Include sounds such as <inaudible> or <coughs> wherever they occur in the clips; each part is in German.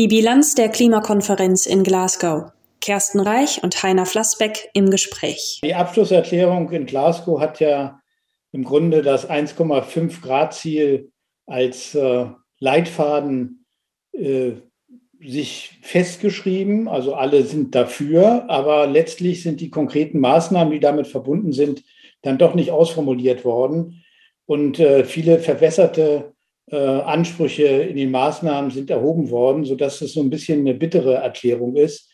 Die Bilanz der Klimakonferenz in Glasgow. Kersten Reich und Heiner Flassbeck im Gespräch. Die Abschlusserklärung in Glasgow hat ja im Grunde das 1,5 Grad Ziel als äh, Leitfaden äh, sich festgeschrieben. Also alle sind dafür, aber letztlich sind die konkreten Maßnahmen, die damit verbunden sind, dann doch nicht ausformuliert worden. Und äh, viele verwässerte äh, Ansprüche in den Maßnahmen sind erhoben worden, sodass es so ein bisschen eine bittere Erklärung ist.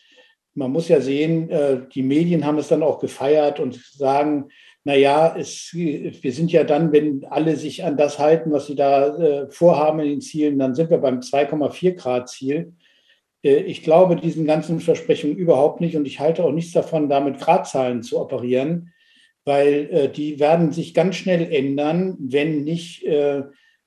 Man muss ja sehen, äh, die Medien haben es dann auch gefeiert und sagen, naja, wir sind ja dann, wenn alle sich an das halten, was sie da äh, vorhaben in den Zielen, dann sind wir beim 2,4 Grad Ziel. Ich glaube diesen ganzen Versprechungen überhaupt nicht und ich halte auch nichts davon, damit Gradzahlen zu operieren, weil die werden sich ganz schnell ändern, wenn nicht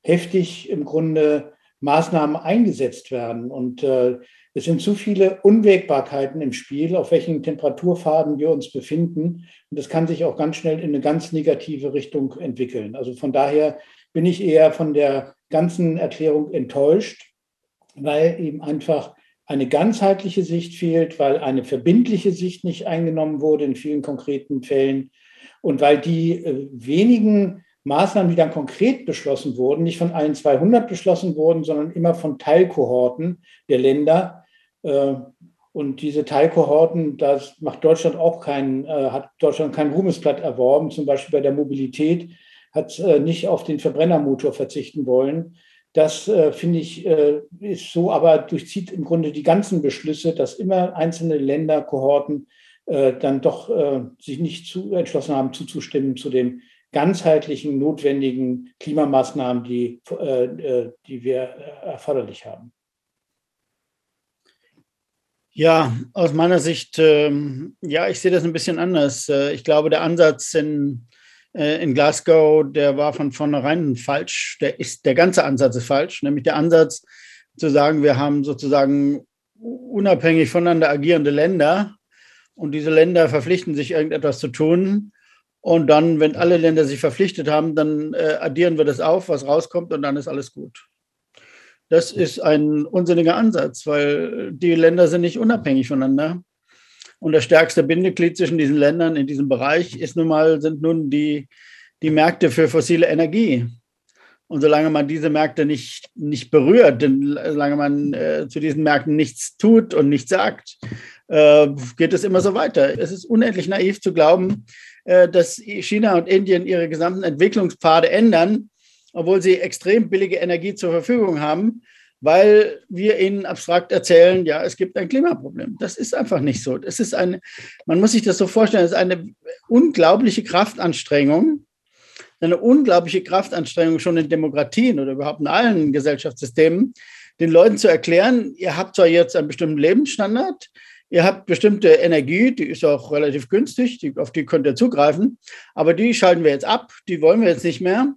heftig im Grunde Maßnahmen eingesetzt werden. Und äh, es sind zu viele Unwägbarkeiten im Spiel, auf welchen Temperaturfaden wir uns befinden. Und das kann sich auch ganz schnell in eine ganz negative Richtung entwickeln. Also von daher bin ich eher von der ganzen Erklärung enttäuscht, weil eben einfach eine ganzheitliche Sicht fehlt, weil eine verbindliche Sicht nicht eingenommen wurde in vielen konkreten Fällen und weil die äh, wenigen Maßnahmen, die dann konkret beschlossen wurden, nicht von allen 200 beschlossen wurden, sondern immer von Teilkohorten der Länder. Äh, und diese Teilkohorten, das macht Deutschland auch kein, äh, hat Deutschland kein Ruhmesblatt erworben. Zum Beispiel bei der Mobilität hat nicht auf den Verbrennermotor verzichten wollen. Das finde ich ist so, aber durchzieht im Grunde die ganzen Beschlüsse, dass immer einzelne Länder, Kohorten dann doch sich nicht zu, entschlossen haben, zuzustimmen zu den ganzheitlichen, notwendigen Klimamaßnahmen, die, äh, äh, die wir erforderlich haben? Ja, aus meiner Sicht, ähm, ja, ich sehe das ein bisschen anders. Äh, ich glaube, der Ansatz in, äh, in Glasgow, der war von vornherein falsch. Der, ist, der ganze Ansatz ist falsch, nämlich der Ansatz zu sagen, wir haben sozusagen unabhängig voneinander agierende Länder und diese Länder verpflichten sich, irgendetwas zu tun. Und dann, wenn alle Länder sich verpflichtet haben, dann äh, addieren wir das auf, was rauskommt, und dann ist alles gut. Das ist ein unsinniger Ansatz, weil die Länder sind nicht unabhängig voneinander. Und das stärkste Bindeglied zwischen diesen Ländern in diesem Bereich ist nun mal, sind nun die, die Märkte für fossile Energie. Und solange man diese Märkte nicht, nicht berührt, denn solange man äh, zu diesen Märkten nichts tut und nichts sagt, äh, geht es immer so weiter. Es ist unendlich naiv zu glauben, äh, dass China und Indien ihre gesamten Entwicklungspfade ändern, obwohl sie extrem billige Energie zur Verfügung haben, weil wir ihnen abstrakt erzählen, ja, es gibt ein Klimaproblem. Das ist einfach nicht so. Es ist eine, man muss sich das so vorstellen, es ist eine unglaubliche Kraftanstrengung, eine unglaubliche Kraftanstrengung schon in Demokratien oder überhaupt in allen Gesellschaftssystemen, den Leuten zu erklären, ihr habt zwar jetzt einen bestimmten Lebensstandard, Ihr habt bestimmte Energie, die ist auch relativ günstig, die, auf die könnt ihr zugreifen, aber die schalten wir jetzt ab, die wollen wir jetzt nicht mehr.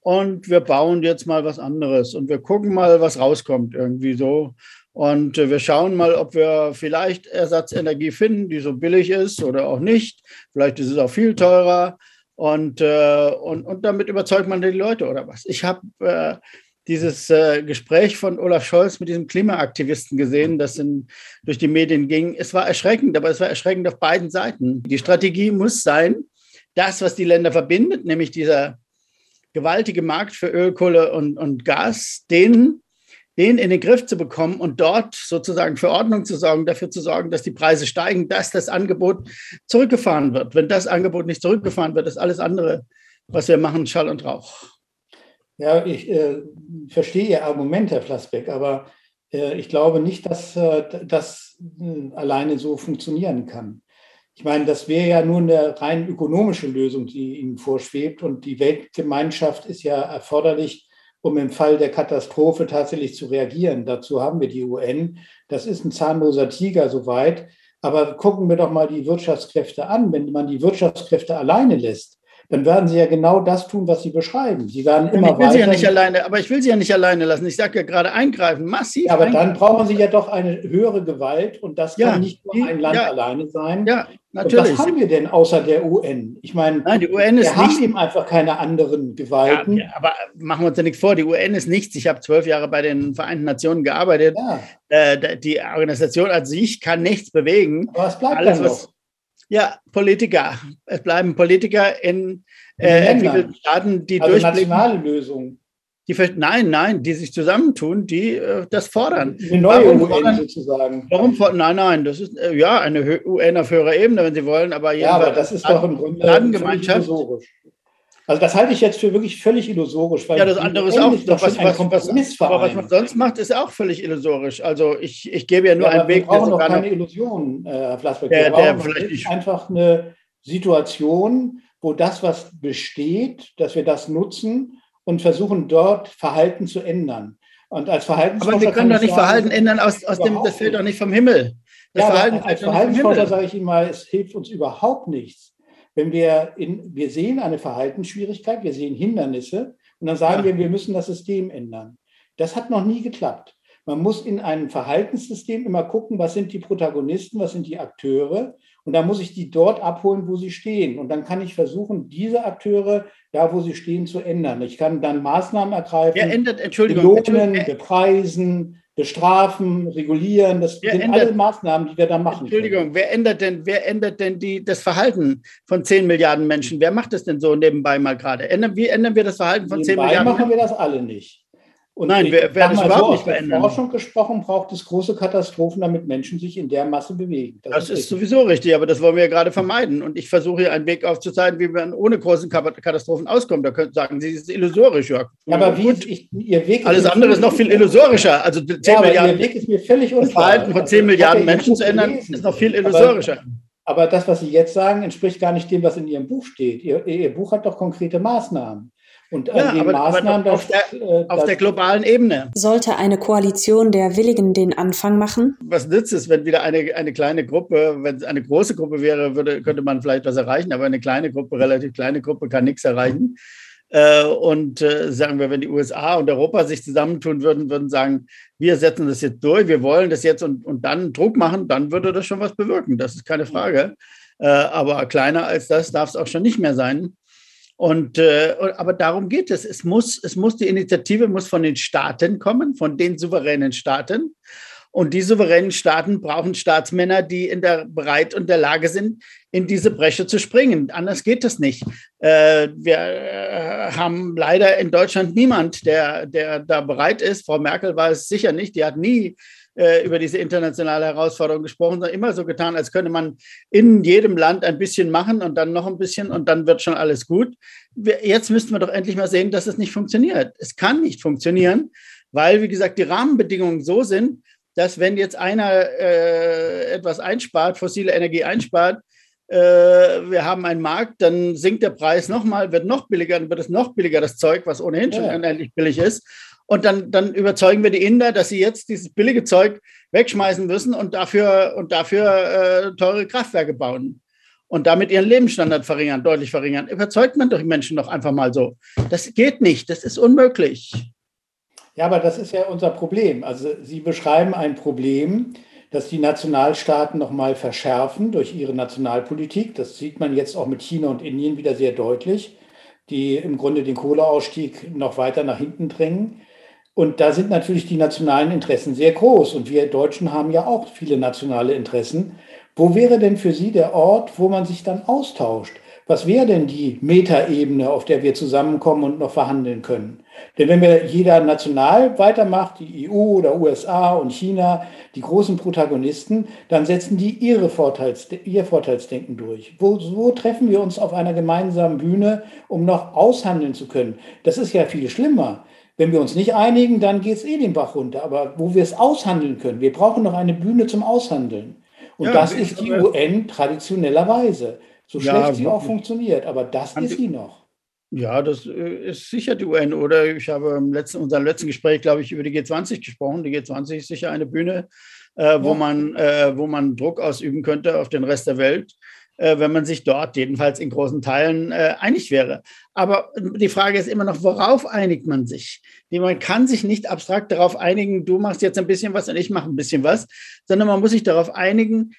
Und wir bauen jetzt mal was anderes und wir gucken mal, was rauskommt irgendwie so. Und äh, wir schauen mal, ob wir vielleicht Ersatzenergie finden, die so billig ist oder auch nicht. Vielleicht ist es auch viel teurer. Und, äh, und, und damit überzeugt man die Leute oder was. Ich habe äh, dieses äh, Gespräch von Olaf Scholz mit diesem Klimaaktivisten gesehen, das in, durch die Medien ging. Es war erschreckend, aber es war erschreckend auf beiden Seiten. Die Strategie muss sein, das, was die Länder verbindet, nämlich dieser gewaltige Markt für Öl, Kohle und, und Gas, den, den in den Griff zu bekommen und dort sozusagen für Ordnung zu sorgen, dafür zu sorgen, dass die Preise steigen, dass das Angebot zurückgefahren wird. Wenn das Angebot nicht zurückgefahren wird, ist alles andere, was wir machen, Schall und Rauch. Ja, ich äh, verstehe Ihr Argument, Herr Flassbeck, aber äh, ich glaube nicht, dass äh, das äh, alleine so funktionieren kann. Ich meine, das wäre ja nur eine rein ökonomische Lösung, die Ihnen vorschwebt. Und die Weltgemeinschaft ist ja erforderlich, um im Fall der Katastrophe tatsächlich zu reagieren. Dazu haben wir die UN. Das ist ein zahnloser Tiger soweit. Aber gucken wir doch mal die Wirtschaftskräfte an. Wenn man die Wirtschaftskräfte alleine lässt, dann werden sie ja genau das tun, was sie beschreiben. Sie werden immer ich will weiter. Sie ja nicht alleine, aber ich will sie ja nicht alleine lassen. Ich sage ja gerade eingreifen, massiv. Ja, aber eingreifen. dann brauchen sie ja doch eine höhere Gewalt und das kann Ja, nicht nur ein Land ja. alleine sein. Ja, und natürlich. was haben wir denn außer der UN? Ich meine, Nein, die UN ist wir haben nicht. eben einfach keine anderen Gewalten. ja, aber machen wir uns ja nichts vor, die UN ist nichts. Ich habe zwölf Jahre bei den Vereinten Nationen gearbeitet. Äh, die Organisation an sich kann nichts bewegen. aber was bleibt Alles, dann noch? Ja, Politiker. Es blären Politiker in äh, den entwickelten Staaten, die Also nationale Lösungen. Die, nein, nein, die sich zusammentun, die äh, das fordern. Eine neue Warum UN fordern- sozusagen. Warum? for- Nein, nein, das ist äh, ja eine UN auf höherer Ebene, wenn Sie wollen, aber Ja, aber das ist doch im Grunde Ladengemeinschaft. Also das halte ich jetzt für wirklich völlig illusorisch. Weil Ja, das andere ist auch, doch was, was, was, aber was man sonst macht, ist auch völlig illusorisch. Also ich, ich gebe ja nur Ja, einen wir Weg, der brauchen doch sogar keine noch, Illusionen, äh, Herr Flassbeck. Der- Wir der brauchen vielleicht nicht- einfach eine Situation, wo das, was besteht, dass wir das nutzen und versuchen, dort Verhalten zu ändern. Und als Verhaltensforscher aber wir können doch ich nicht sagen, Verhalten ändern aus, aus dem, das fällt doch nicht vom Himmel. Das Ja, Verhalten als vom Verhaltensforscher sage ich Ihnen mal, es hilft uns überhaupt nichts. Wenn wir in, wir sehen eine Verhaltensschwierigkeit, wir sehen Hindernisse und dann sagen Ja. wir, wir müssen das System ändern. Das hat noch nie geklappt. Man muss in einem Verhaltenssystem immer gucken, was sind die Protagonisten, was sind die Akteure und dann muss ich die dort abholen, wo sie stehen. Und dann kann ich versuchen, diese Akteure da, wo sie stehen, zu ändern. Ich kann dann Maßnahmen ergreifen. Wer ändert, Entschuldigung, Belohnen, Entschuldigung, bepreisen, bestrafen, regulieren. Das Wer sind ändert- alle Maßnahmen, die wir da machen. können. Entschuldigung, wer ändert denn, wer ändert denn die, das Verhalten von 10 Milliarden Menschen? Wer macht das denn so nebenbei mal gerade? Ändern, wie ändern wir das Verhalten von 10 Nebenbei Milliarden machen Menschen? wir das alle nicht. Und Nein, werden sag das überhaupt so, nicht verändern. Forschung gesprochen braucht es große Katastrophen, damit Menschen sich in der Masse bewegen. Das ist richtig. sowieso richtig, aber das wollen wir ja gerade vermeiden. Und ich versuche hier einen Weg aufzuzeigen, wie man ohne großen Katastrophen auskommt. Da können sagen Sie, es ist illusorisch. Ja, aber wie Gut. ich, Ihr Weg Alles andere ist noch viel illusorischer. Also 10 Ja, aber Milliarden, Ihr Weg ist mir völlig das unklar. Verhalten von 10 Also, Milliarden Menschen zu ändern, gelesen. ist noch viel Aber- illusorischer. Aber das, was Sie jetzt sagen, entspricht gar nicht dem, was in Ihrem Buch steht. Ihr, Ihr Buch hat doch konkrete Maßnahmen. Und an Ja, den aber- aber Maßnahmen, auf das, der- äh, Auf der globalen Ebene. Sollte eine Koalition der Willigen den Anfang machen? Was nützt es, wenn wieder eine, eine kleine Gruppe, wenn es eine große Gruppe wäre, würde, könnte man vielleicht was erreichen, aber eine kleine Gruppe, relativ kleine Gruppe, kann nichts erreichen. Äh, Und äh, sagen wir, wenn die USA und Europa sich zusammentun würden, würden sagen, wir setzen das jetzt durch, wir wollen das jetzt und, und dann Druck machen, dann würde das schon was bewirken. Das ist keine Frage. Äh, Aber kleiner als das darf es auch schon nicht mehr sein. Und, äh, aber darum geht es. Es muss, es muss, die Initiative muss von den Staaten kommen, von den souveränen Staaten. Und die souveränen Staaten brauchen Staatsmänner, die in der, bereit und der Lage sind, in diese Bresche zu springen. Anders geht das nicht. Äh, wir äh, haben leider in Deutschland niemand, der, der da bereit ist. Frau Merkel war es sicher nicht. Die hat nie äh, über diese internationale Herausforderung gesprochen, sondern immer so getan, als könne man in jedem Land ein bisschen machen und dann noch ein bisschen und dann wird schon alles gut. Wir, jetzt müssten wir doch endlich mal sehen, dass es nicht funktioniert. Es kann nicht funktionieren, weil, wie gesagt, die Rahmenbedingungen so sind, dass wenn jetzt einer äh, etwas einspart, fossile Energie einspart, wir haben einen Markt, dann sinkt der Preis nochmal, wird noch billiger, dann wird es noch billiger, das Zeug, was ohnehin schon Ja. unendlich billig ist. Und dann, dann überzeugen wir die Inder, dass sie jetzt dieses billige Zeug wegschmeißen müssen und dafür, und dafür äh, teure Kraftwerke bauen und damit ihren Lebensstandard verringern, deutlich verringern. Überzeugt man doch die Menschen doch einfach mal so. Das geht nicht, das ist unmöglich. Ja, aber das ist ja unser Problem. Also Sie beschreiben ein Problem, das die Nationalstaaten nochmal verschärfen durch ihre Nationalpolitik. Das sieht man jetzt auch mit China und Indien wieder sehr deutlich, die im Grunde den Kohleausstieg noch weiter nach hinten drängen. Und da sind natürlich die nationalen Interessen sehr groß. Und wir Deutschen haben ja auch viele nationale Interessen. Wo wäre denn für Sie der Ort, wo man sich dann austauscht? Was wäre denn die Metaebene, auf der wir zusammenkommen und noch verhandeln können? Denn wenn wir jeder national weitermacht, die EU oder USA und China, die großen Protagonisten, dann setzen die ihre Vorteils, ihr Vorteilsdenken durch. Wo, wo treffen wir uns auf einer gemeinsamen Bühne, um noch aushandeln zu können? Das ist ja viel schlimmer. Wenn wir uns nicht einigen, dann geht es eh den Bach runter. Aber wo wir es aushandeln können, wir brauchen noch eine Bühne zum Aushandeln. Und Ja, das ist die UN traditionellerweise. So Ja, schlecht sie auch funktioniert, aber das ist Sie- noch. Ja, das äh, ist sicher die UN. Oder ich habe im letzten, unserem letzten Gespräch, glaube ich, über die G20 gesprochen. Die G20 ist sicher eine Bühne, äh, wo, Ja. man, äh, wo man Druck ausüben könnte auf den Rest der Welt. äh, wenn man sich dort jedenfalls in großen Teilen äh, einig wäre. Aber die Frage ist immer noch, worauf einigt man sich? Man kann sich nicht abstrakt darauf einigen, du machst jetzt ein bisschen was und ich mache ein bisschen was, sondern man muss sich darauf einigen,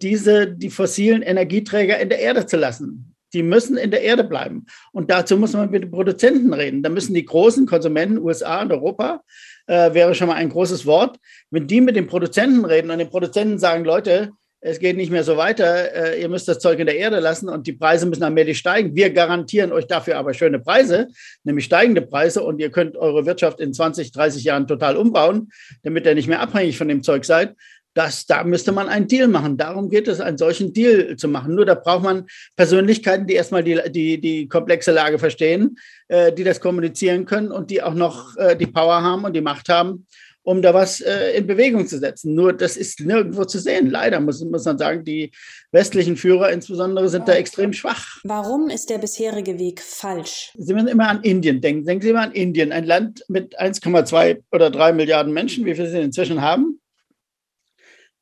diese, die fossilen Energieträger in der Erde zu lassen. Die müssen in der Erde bleiben. Und dazu muss man mit den Produzenten reden. Da müssen die großen Konsumenten, USA und Europa, äh, wäre schon mal ein großes Wort, wenn die mit den Produzenten reden und den Produzenten sagen, Leute, es geht nicht mehr so weiter, äh, ihr müsst das Zeug in der Erde lassen und die Preise müssen allmählich steigen. Wir garantieren euch dafür aber schöne Preise, nämlich steigende Preise und ihr könnt eure Wirtschaft in 20, 30 Jahren total umbauen, damit ihr nicht mehr abhängig von dem Zeug seid. Das, da müsste man einen Deal machen. Darum geht es, einen solchen Deal zu machen. Nur da braucht man Persönlichkeiten, die erstmal die, die, die komplexe Lage verstehen, äh, die das kommunizieren können und die auch noch äh, die Power haben und die Macht haben, um da was äh, in Bewegung zu setzen. Nur das ist nirgendwo zu sehen. Leider muss, muss man sagen, die westlichen Führer insbesondere sind da extrem schwach. Warum ist der bisherige Weg falsch? Sie müssen immer an Indien denken. Denken Sie immer an Indien, ein Land mit 1,2 oder 3 Milliarden Menschen, wie viele Sie inzwischen haben.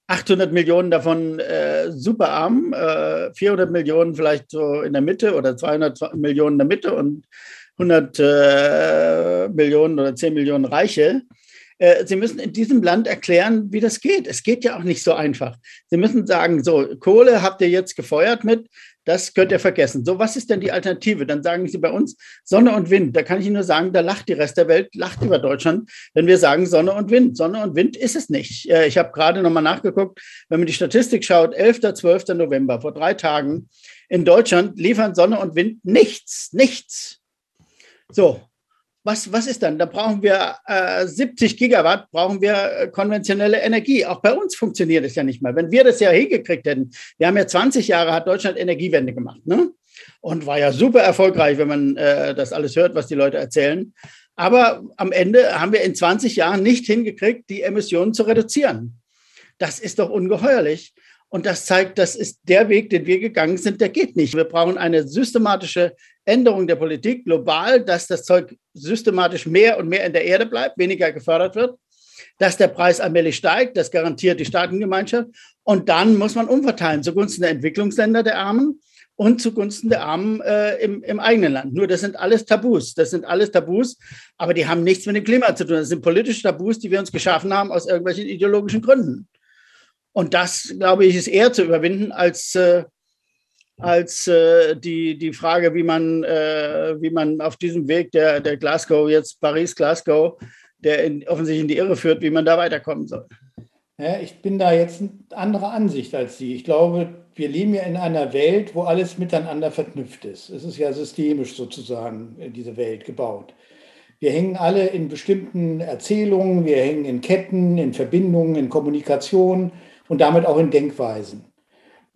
800 Millionen davon äh, superarm, äh, 400 Millionen vielleicht so in der Mitte oder 200 Millionen in der Mitte und 100 äh, Millionen oder 10 Millionen Reiche. Äh, Sie müssen in diesem Land erklären, wie das geht. Es geht ja auch nicht so einfach. Sie müssen sagen, so, Kohle habt ihr jetzt gefeuert mit, das könnt ihr vergessen. So, was ist denn die Alternative? Dann sagen Sie bei uns Sonne und Wind. Da kann ich Ihnen nur sagen, da lacht die Rest der Welt, lacht über Deutschland, wenn wir sagen Sonne und Wind. Sonne und Wind ist es nicht. Äh, ich habe gerade nochmal nachgeguckt, wenn man die Statistik schaut, 11. 12. November, vor drei Tagen, in Deutschland liefern Sonne und Wind nichts, nichts. So, was, was ist dann? Da brauchen wir äh, 70 Gigawatt, brauchen wir äh, konventionelle Energie. Auch bei uns funktioniert es ja nicht mehr. Wenn wir das ja hingekriegt hätten, wir haben ja 20 Jahre, hat Deutschland Energiewende gemacht, ne? Und war ja super erfolgreich, wenn man äh, das alles hört, was die Leute erzählen. Aber am Ende haben wir in 20 Jahren nicht hingekriegt, die Emissionen zu reduzieren. Das ist doch ungeheuerlich. Und das zeigt, das ist der Weg, den wir gegangen sind, der geht nicht. Wir brauchen eine systematische Änderung der Politik global, dass das Zeug systematisch mehr und mehr in der Erde bleibt, weniger gefördert wird, dass der Preis allmählich steigt, das garantiert die Staatengemeinschaft. Und dann muss man umverteilen zugunsten der Entwicklungsländer der Armen und zugunsten der Armen äh, im, im eigenen Land. Nur das sind alles Tabus. Das sind alles Tabus, aber die haben nichts mit dem Klima zu tun. Das sind politische Tabus, die wir uns geschaffen haben aus irgendwelchen ideologischen Gründen. Und das, glaube ich, ist eher zu überwinden als, äh, als äh, die, die Frage, wie man, äh, wie man auf diesem Weg der, der Glasgow, jetzt Paris-Glasgow, der in, offensichtlich in die Irre führt, wie man da weiterkommen soll. Ja, ich bin da jetzt eine andere Ansicht als Sie. Ich glaube, wir leben ja in einer Welt, wo alles miteinander verknüpft ist. Es ist ja systemisch sozusagen in diese Welt gebaut. Wir hängen alle in bestimmten Erzählungen, wir hängen in Ketten, in Verbindungen, in Kommunikation und damit auch in Denkweisen.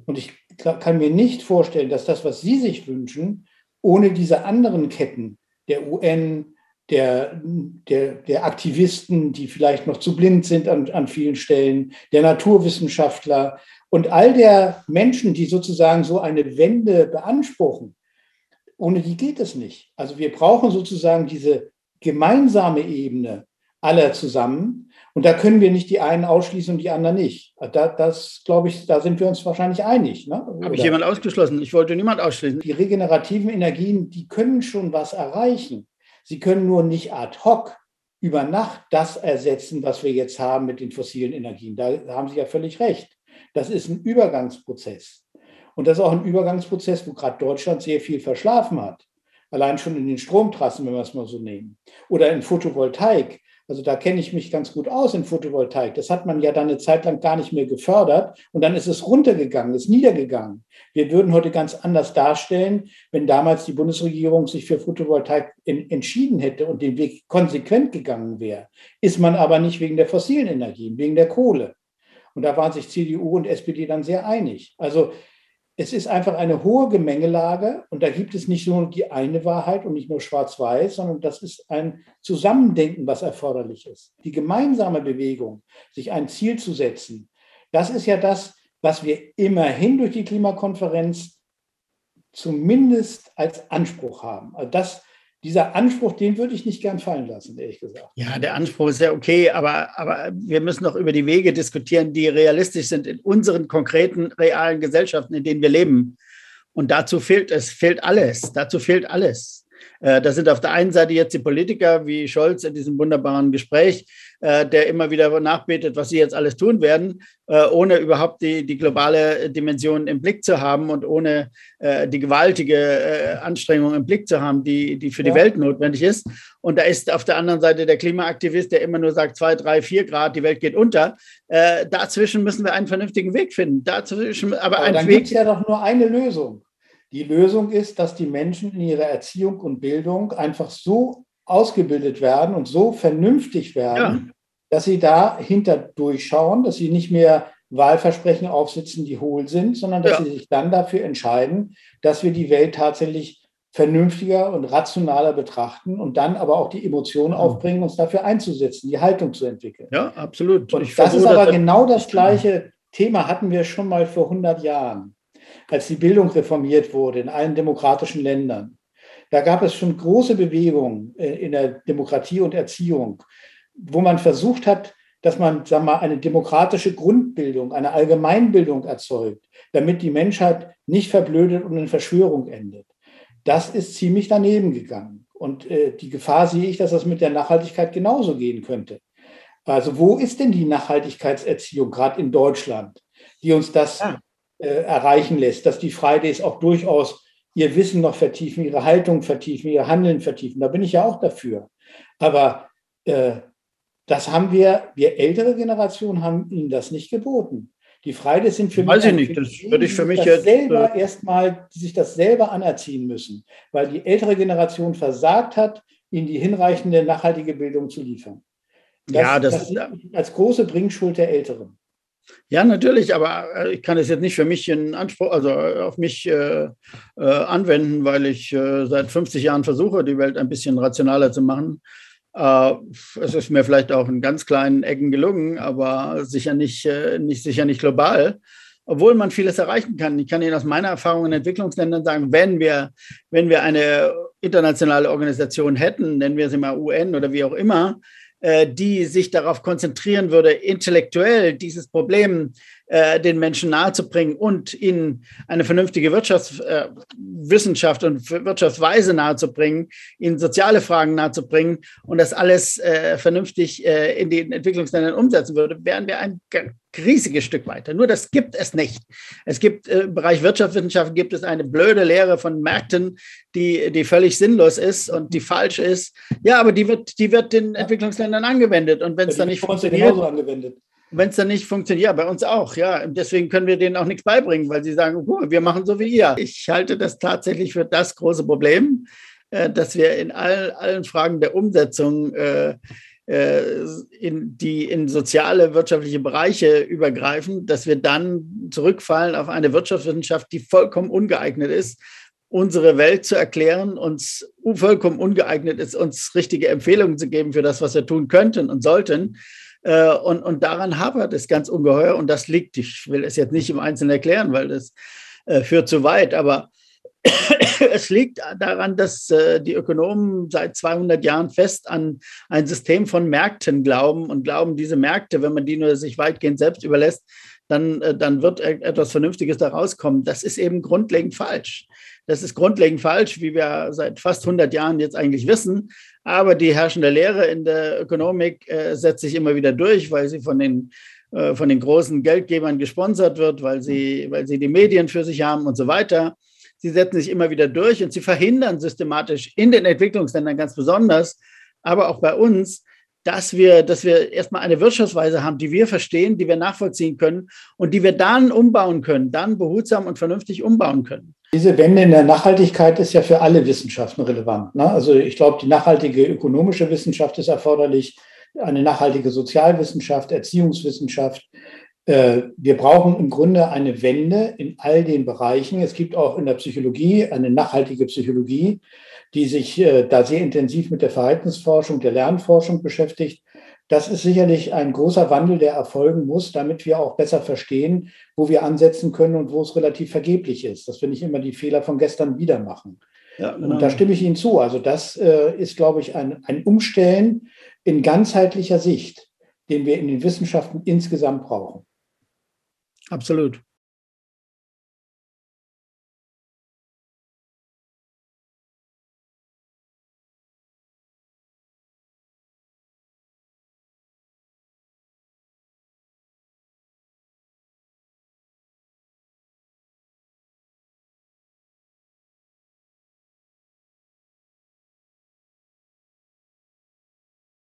Und ich kann mir nicht vorstellen, dass das, was Sie sich wünschen, ohne diese anderen Ketten der UN, der, der, der Aktivisten, die vielleicht noch zu blind sind an, an vielen Stellen, der Naturwissenschaftler und all der Menschen, die sozusagen so eine Wende beanspruchen, ohne die geht es nicht. Also wir brauchen sozusagen diese gemeinsame Ebene aller zusammen. Und da können wir nicht die einen ausschließen und die anderen nicht. Da, das, glaube ich, da sind wir uns wahrscheinlich einig. Ne? Habe ich jemand ausgeschlossen? Ich wollte niemand ausschließen. Die regenerativen Energien, die können schon was erreichen. Sie können nur nicht ad hoc über Nacht das ersetzen, was wir jetzt haben mit den fossilen Energien. Da haben Sie ja völlig recht. Das ist ein Übergangsprozess. Und das ist auch ein Übergangsprozess, wo gerade Deutschland sehr viel verschlafen hat. Allein schon in den Stromtrassen, wenn wir es mal so nehmen. Oder in Photovoltaik. Also da kenne ich mich ganz gut aus in Photovoltaik. Das hat man ja dann eine Zeit lang gar nicht mehr gefördert und dann ist es runtergegangen, ist niedergegangen. Wir würden heute ganz anders darstellen, wenn damals die Bundesregierung sich für Photovoltaik in, entschieden hätte und den Weg konsequent gegangen wäre. Ist man aber nicht wegen der fossilen Energien, wegen der Kohle. Und da waren sich CDU und SPD dann sehr einig. Also es ist einfach eine hohe Gemengelage und da gibt es nicht nur die eine Wahrheit und nicht nur schwarz-weiß, sondern das ist ein Zusammendenken, was erforderlich ist. Die gemeinsame Bewegung, sich ein Ziel zu setzen, das ist ja das, was wir immerhin durch die Klimakonferenz zumindest als Anspruch haben. Also das, dieser Anspruch, den würde ich nicht gern fallen lassen, ehrlich gesagt. Ja, der Anspruch ist ja okay, aber, aber wir müssen doch über die Wege diskutieren, die realistisch sind in unseren konkreten, realen Gesellschaften, in denen wir leben. Und dazu fehlt es, fehlt alles. Dazu fehlt alles. Äh, da sind auf der einen Seite jetzt die Politiker wie Scholz in diesem wunderbaren Gespräch, äh, der immer wieder nachbetet, was sie jetzt alles tun werden, äh, ohne überhaupt die, die globale Dimension im Blick zu haben und ohne die gewaltige Anstrengung im Blick zu haben, die, die für die ja. Welt notwendig ist. Und da ist auf der anderen Seite der Klimaaktivist, der immer nur sagt, zwei, drei, vier Grad, die Welt geht unter. dazwischen müssen wir einen vernünftigen Weg finden. Dazwischen, aber, aber ein dann gibt es ja doch nur eine Lösung. Die Lösung ist, dass die Menschen in ihrer Erziehung und Bildung einfach so ausgebildet werden und so vernünftig werden, ja. dass sie dahinter durchschauen, dass sie nicht mehr Wahlversprechen aufsitzen, die hohl sind, sondern dass ja. sie sich dann dafür entscheiden, dass wir die Welt tatsächlich vernünftiger und rationaler betrachten und dann aber auch die Emotionen aufbringen, uns dafür einzusetzen, die Haltung zu entwickeln. Ja, absolut. Und das ist aber genau das gleiche Thema hatten wir schon mal vor 100 Jahren als die Bildung reformiert wurde in allen demokratischen Ländern, da gab es schon große Bewegungen äh, in der Demokratie und Erziehung, wo man versucht hat, dass man sagen wir mal, eine demokratische Grundbildung, eine Allgemeinbildung erzeugt, damit die Menschheit nicht verblödet und in Verschwörung endet. Das ist ziemlich daneben gegangen. Und äh, die Gefahr sehe ich, dass das mit der Nachhaltigkeit genauso gehen könnte. Also wo ist denn die Nachhaltigkeitserziehung, gerade in Deutschland, die uns das ja äh, erreichen lässt, dass die Fridays auch durchaus ihr Wissen noch vertiefen, ihre Haltung vertiefen, ihr Handeln vertiefen. Da bin ich ja auch dafür. Aber äh, das haben wir, wir ältere Generationen haben ihnen das nicht geboten. Die Fridays sind für Weiß mich. Weiß ich nicht, das würde ich für mich jetzt. selber äh, erstmal, die sich das selber anerziehen müssen, weil die ältere Generation versagt hat, ihnen die hinreichende nachhaltige Bildung zu liefern. Das, ja, das, das als große Bringschuld der Älteren. Ja, natürlich, aber äh, ich kann es jetzt nicht für mich in Anspruch, also äh, auf mich äh, äh, anwenden, weil ich äh, seit 50 Jahren versuche, die Welt ein bisschen rationaler zu machen. Äh, es ist mir vielleicht auch in ganz kleinen Ecken gelungen, aber sicher nicht, nicht, sicher nicht global. Obwohl man vieles erreichen kann. Ich kann Ihnen aus meiner Erfahrung in Entwicklungsländern sagen, wenn wir, wenn wir eine internationale Organisation hätten, nennen wir sie mal UN oder wie auch immer, die sich darauf konzentrieren würde, intellektuell dieses Problem äh, den Menschen nahezubringen und ihnen eine vernünftige Wirtschaftswissenschaft äh, und Wirtschaftsweise nahezubringen, ihnen soziale Fragen nahezubringen und das alles äh, vernünftig äh, in den Entwicklungsländern umsetzen würde, wären wir ein riesiges Stück weiter. Nur das gibt es nicht. Es gibt äh, im Bereich Wirtschaftswissenschaften gibt es eine blöde Lehre von Märkten, die, die völlig sinnlos ist und die falsch ist. Ja, aber die wird, die wird den Entwicklungsländern angewendet. Und wenn es dann nicht funktioniert, wenn es dann nicht funktioniert, ja, bei uns auch, ja. Deswegen können wir denen auch nichts beibringen, weil sie sagen, oh, wir machen so wie ihr. Ich halte das tatsächlich für das große Problem, äh, dass wir in all, allen Fragen der Umsetzung äh, äh, in die in soziale, wirtschaftliche Bereiche übergreifen, dass wir dann zurückfallen auf eine Wirtschaftswissenschaft, die vollkommen ungeeignet ist, unsere Welt zu erklären, uns vollkommen ungeeignet ist, uns richtige Empfehlungen zu geben für das, was wir tun könnten und sollten. Äh, und, und daran hapert es ganz ungeheuer. Und das liegt, ich will es jetzt nicht im Einzelnen erklären, weil das äh, führt zu weit, aber <coughs> es liegt daran, dass äh, die Ökonomen seit 200 Jahren fest an ein System von Märkten glauben und glauben, diese Märkte, wenn man die nur sich weitgehend selbst überlässt, dann, äh, dann wird e-, etwas Vernünftiges da rauskommen. Das ist eben grundlegend falsch. Das ist grundlegend falsch, wie wir seit fast 100 Jahren jetzt eigentlich wissen. Aber die herrschende Lehre in der Ökonomik äh, setzt sich immer wieder durch, weil sie von den äh, von den großen Geldgebern gesponsert wird, weil sie, weil sie die Medien für sich haben und so weiter. Sie setzen sich immer wieder durch und sie verhindern systematisch in den Entwicklungsländern ganz besonders, aber auch bei uns, dass wir, dass wir erstmal eine Wirtschaftsweise haben, die wir verstehen, die wir nachvollziehen können und die wir dann umbauen können, dann behutsam und vernünftig umbauen können. Diese Wende in der Nachhaltigkeit ist ja für alle Wissenschaften relevant. Ne? Also ich glaube, die nachhaltige ökonomische Wissenschaft ist erforderlich, eine nachhaltige Sozialwissenschaft, Erziehungswissenschaft, äh, wir brauchen im Grunde eine Wende in all den Bereichen. Es gibt auch in der Psychologie eine nachhaltige Psychologie, die sich äh, da sehr intensiv mit der Verhaltensforschung, der Lernforschung beschäftigt. Das ist sicherlich ein großer Wandel, der erfolgen muss, damit wir auch besser verstehen, wo wir ansetzen können und wo es relativ vergeblich ist, dass wir nicht immer die Fehler von gestern wieder machen. Ja, genau. Und da stimme ich Ihnen zu. Also das äh, ist, glaube ich, ein, ein Umstellen in ganzheitlicher Sicht, den wir in den Wissenschaften insgesamt brauchen. Absolut.